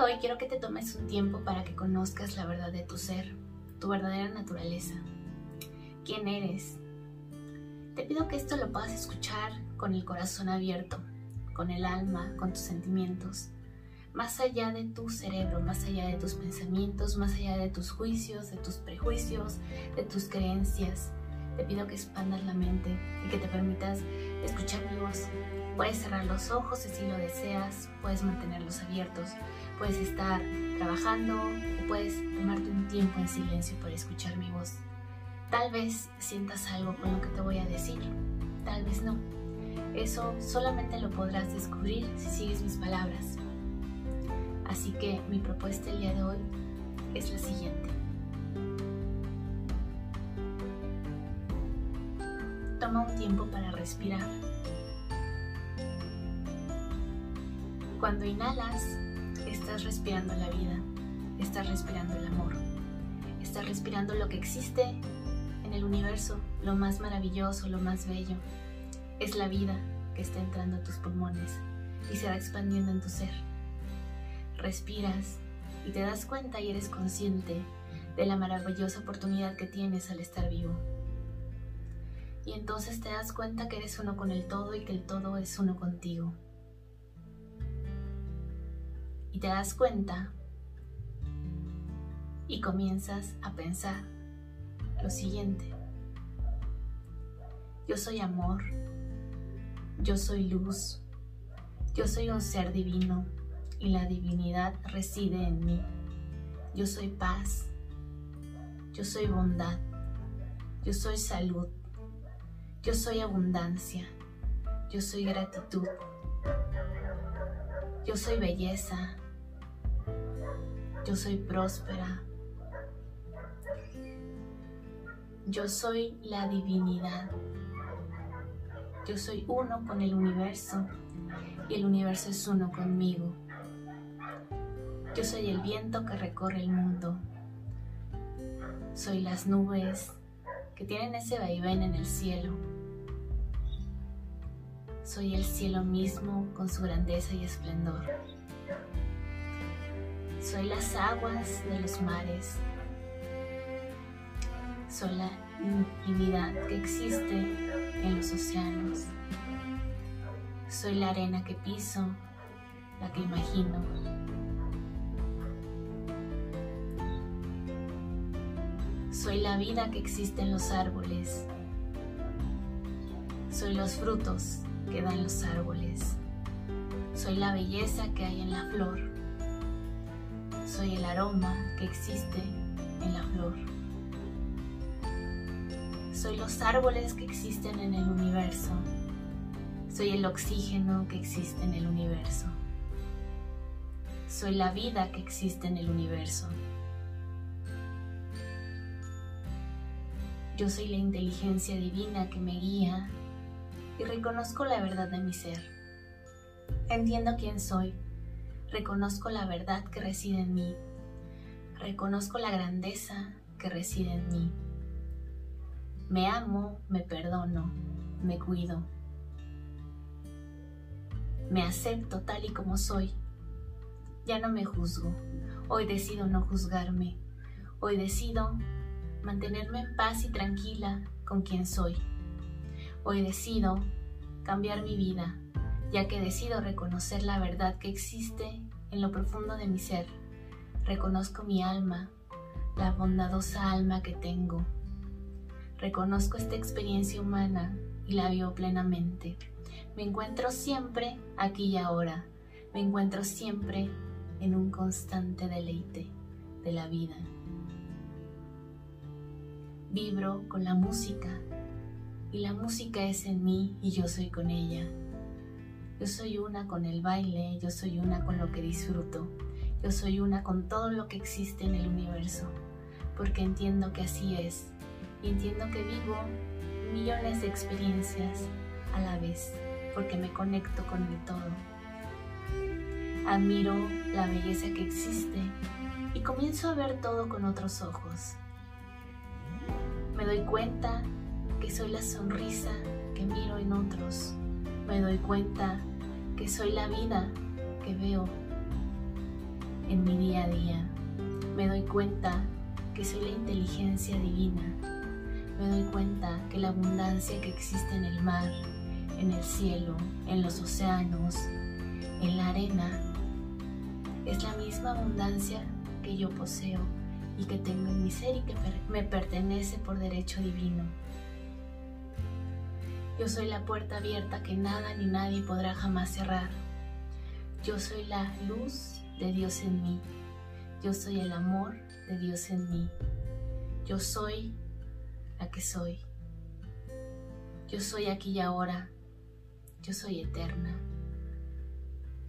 hoy quiero que te tomes un tiempo para que conozcas la verdad de tu ser, tu verdadera naturaleza. ¿Quién eres? Te pido que esto lo puedas escuchar con el corazón abierto, con el alma, con tus sentimientos, más allá de tu cerebro, más allá de tus pensamientos, más allá de tus juicios, de tus prejuicios, de tus creencias. Te pido que expandas la mente y que te permitas escuchar mi voz. Puedes cerrar los ojos si así lo deseas, puedes mantenerlos abiertos, puedes estar trabajando o puedes tomarte un tiempo en silencio para escuchar mi voz. Tal vez sientas algo con lo que te voy a decir, tal vez no. Eso solamente lo podrás descubrir si sigues mis palabras. Así que mi propuesta el día de hoy es la siguiente. Toma un tiempo para respirar. Cuando inhalas, estás respirando la vida, estás respirando el amor, estás respirando lo que existe en el universo, lo más maravilloso, lo más bello. Es la vida que está entrando a tus pulmones y se va expandiendo en tu ser respiras y te das cuenta y eres consciente de la maravillosa oportunidad que tienes al estar vivo. Y entonces te das cuenta que eres uno con el todo y que el todo es uno contigo. Y te das cuenta y comienzas a pensar lo siguiente. Yo soy amor, yo soy luz, yo soy un ser divino y la divinidad reside en mí. Yo soy paz, yo soy bondad, yo soy salud, yo soy abundancia, yo soy gratitud, yo soy belleza, yo soy próspera, yo soy la divinidad, yo soy uno con el universo y el universo es uno conmigo. Yo soy el viento que recorre el mundo. Soy las nubes que tienen ese vaivén en el cielo. Soy el cielo mismo con su grandeza y esplendor. Soy las aguas de los mares. Soy la infinidad que existe en los océanos. Soy la arena que piso, la que imagino, Soy la vida que existe en los árboles. Soy los frutos que dan los árboles. Soy la belleza que hay en la flor. Soy el aroma que existe en la flor. Soy los árboles que existen en el universo. Soy el oxígeno que existe en el universo. Soy la vida que existe en el universo. Yo soy la inteligencia divina que me guía y reconozco la verdad de mi ser. Entiendo quién soy, reconozco la verdad que reside en mí, reconozco la grandeza que reside en mí. Me amo, me perdono, me cuido. Me acepto tal y como soy. Ya no me juzgo. Hoy decido no juzgarme. Hoy decido mantenerme en paz y tranquila con quien soy. Hoy decido cambiar mi vida, ya que decido reconocer la verdad que existe en lo profundo de mi ser. Reconozco mi alma, la bondadosa alma que tengo. Reconozco esta experiencia humana y la vivo plenamente. Me encuentro siempre aquí y ahora. Me encuentro siempre en un constante deleite de la vida vibro con la música y la música es en mí y yo soy con ella. Yo soy una con el baile, yo soy una con lo que disfruto, yo soy una con todo lo que existe en el universo, porque entiendo que así es y entiendo que vivo millones de experiencias a la vez, porque me conecto con el todo. Admiro la belleza que existe y comienzo a ver todo con otros ojos me doy cuenta que soy la sonrisa que miro en otros. Me doy cuenta que soy la vida que veo. en mi día a día. Me doy cuenta que soy la inteligencia divina. Me doy cuenta que la abundancia que existe en el mar, en el cielo, en los océanos, en la arena, es la misma abundancia que yo poseo y que tengo en mi ser y que me pertenece por derecho divino. Yo soy la puerta abierta que nada ni nadie podrá jamás cerrar. Yo soy la luz de Dios en mí. Yo soy el amor de Dios en mí. Yo soy la que soy. Yo soy aquí y ahora. Yo soy eterna.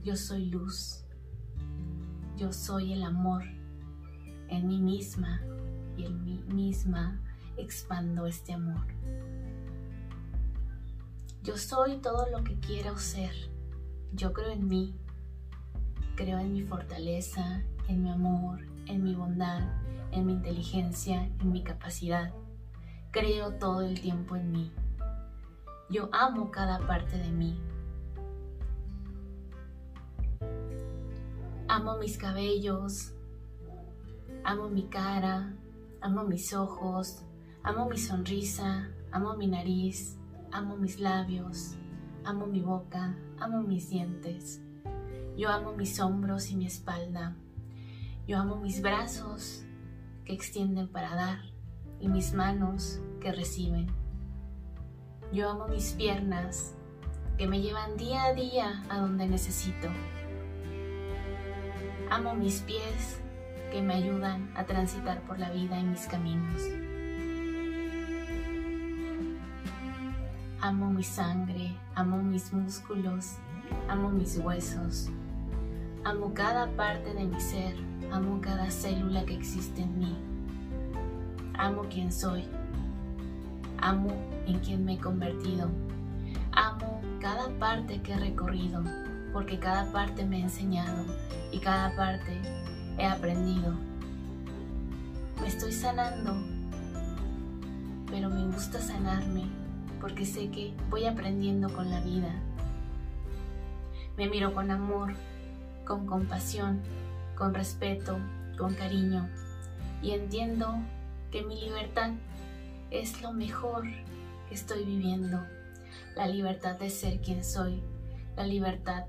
Yo soy luz. Yo soy el amor en mí misma y en mí misma expando este amor. Yo soy todo lo que quiero ser. Yo creo en mí. Creo en mi fortaleza, en mi amor, en mi bondad, en mi inteligencia, en mi capacidad. Creo todo el tiempo en mí. Yo amo cada parte de mí. Amo mis cabellos, amo mi cara, amo mis ojos, amo mi sonrisa, amo mi nariz, amo mis labios, amo mi boca, amo mis dientes. Yo amo mis hombros y mi espalda. Yo amo mis brazos que extienden para dar y mis manos que reciben. Yo amo mis piernas que me llevan día a día a donde necesito. Amo mis pies que me ayudan a transitar por la vida en mis caminos. Amo mi sangre, amo mis músculos, amo mis huesos, amo cada parte de mi ser Amo cada célula que existe en mí. Amo quien soy. Amo en quien me he convertido. Amo cada parte que he recorrido, porque cada parte me ha enseñado y cada parte he aprendido. Me estoy sanando, pero me gusta sanarme porque sé que voy aprendiendo con la vida. Me miro con amor, con compasión con respeto, con cariño y entiendo que mi libertad es lo mejor que estoy viviendo. La libertad de ser quien soy, la libertad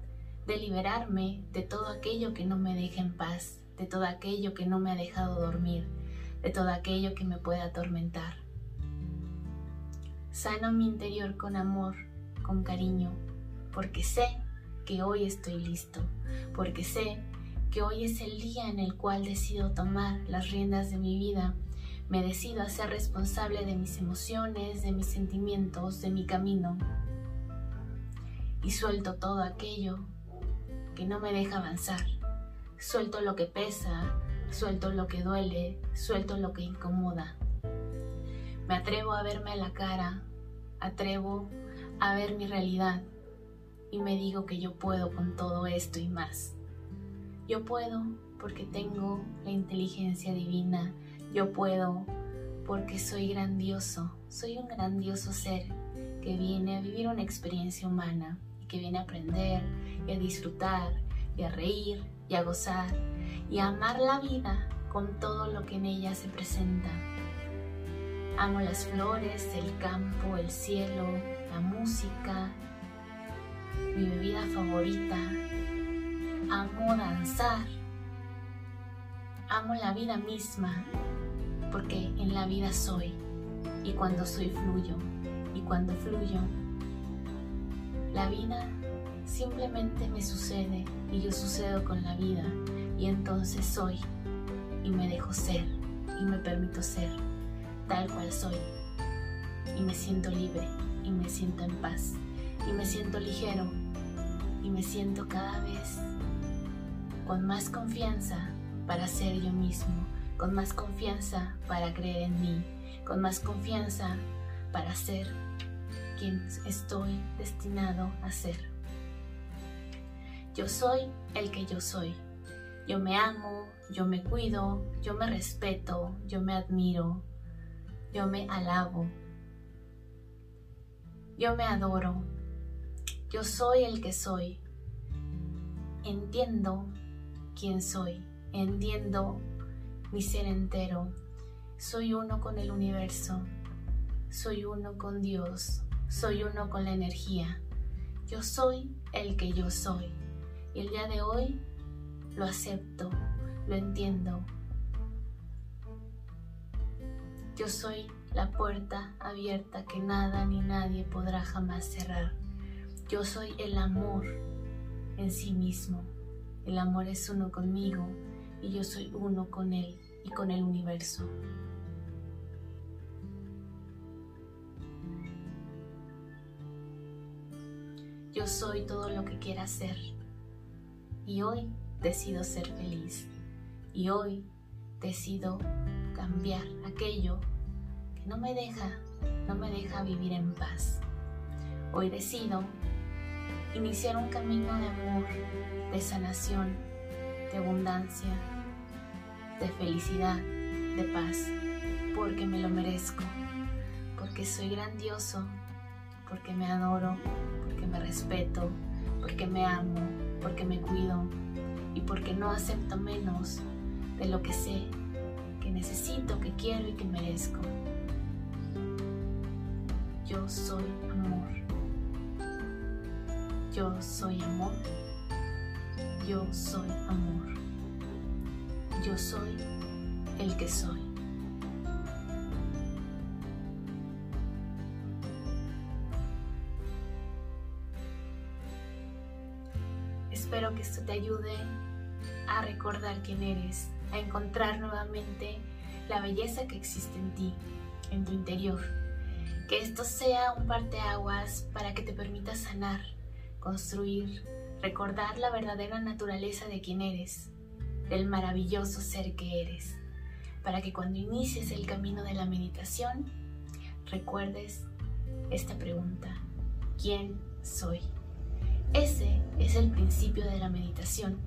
de liberarme de todo aquello que no me deja en paz, de todo aquello que no me ha dejado dormir, de todo aquello que me puede atormentar. Sano mi interior con amor, con cariño, porque sé que hoy estoy listo, porque sé que hoy es el día en el cual decido tomar las riendas de mi vida. Me decido a ser responsable de mis emociones, de mis sentimientos, de mi camino. Y suelto todo aquello que no me deja avanzar. Suelto lo que pesa, suelto lo que duele, suelto lo que incomoda. Me atrevo a verme a la cara, atrevo a ver mi realidad y me digo que yo puedo con todo esto y más. Yo puedo porque tengo la inteligencia divina. Yo puedo porque soy grandioso. Soy un grandioso ser que viene a vivir una experiencia humana y que viene a aprender y a disfrutar y a reír y a gozar y a amar la vida con todo lo que en ella se presenta. Amo las flores, el campo, el cielo, la música, mi bebida favorita, amo danzar, amo la vida misma, porque en la vida soy, y cuando soy fluyo, y cuando fluyo, la vida simplemente me sucede y yo sucedo con la vida, y entonces soy, y me dejo ser, y me permito ser, tal cual soy, y me siento libre, y me siento en paz, y me siento ligero, y me siento cada vez con más confianza para ser yo mismo, con más confianza para creer en mí, con más confianza para ser quien estoy destinado a ser. Yo soy el que yo soy. Yo me amo, yo me cuido, yo me respeto, yo me admiro, yo me alabo, yo me adoro. Yo soy el que soy. Entiendo quién soy hendiendo mi ser entero. Soy uno con el universo, soy uno con Dios, soy uno con la energía. Yo soy el que yo soy. Y el día de hoy lo acepto, lo entiendo. Yo soy la puerta abierta que nada ni nadie podrá jamás cerrar. Yo soy el amor en sí mismo. El amor es uno conmigo y yo soy uno con él y con el universo. Yo soy todo lo que quiera ser y hoy decido ser feliz y hoy decido cambiar aquello que no me deja, no me deja vivir en paz. Hoy decido iniciar un camino de amor, de sanación, de abundancia, de felicidad, de paz, porque me lo merezco, porque soy grandioso, porque me adoro, porque me respeto, porque me amo, porque me cuido y porque no acepto menos de lo que sé, que necesito, que quiero y que merezco. Yo soy amor. Yo soy amor. Yo soy amor. Yo soy el que soy. Espero que esto te ayude a recordar quién eres, a encontrar nuevamente la belleza que existe en ti, en tu interior. Que esto sea un parteaguas para que te permita sanar, construir, recordar la verdadera naturaleza de quién eres, del maravilloso ser que eres, para que cuando inicies el camino de la meditación, recuerdes esta pregunta, ¿quién soy? Ese es el principio de la meditación,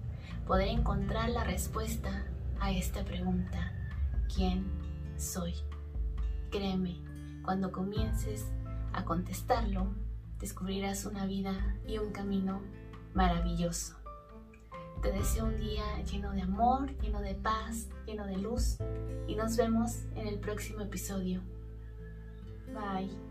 poder encontrar la respuesta a esta pregunta, ¿quién soy? Créeme, cuando comiences a contestarlo, descubrirás una vida y un camino maravilloso. Te deseo un día lleno de amor, lleno de paz, lleno de luz y nos vemos en el próximo episodio. Bye.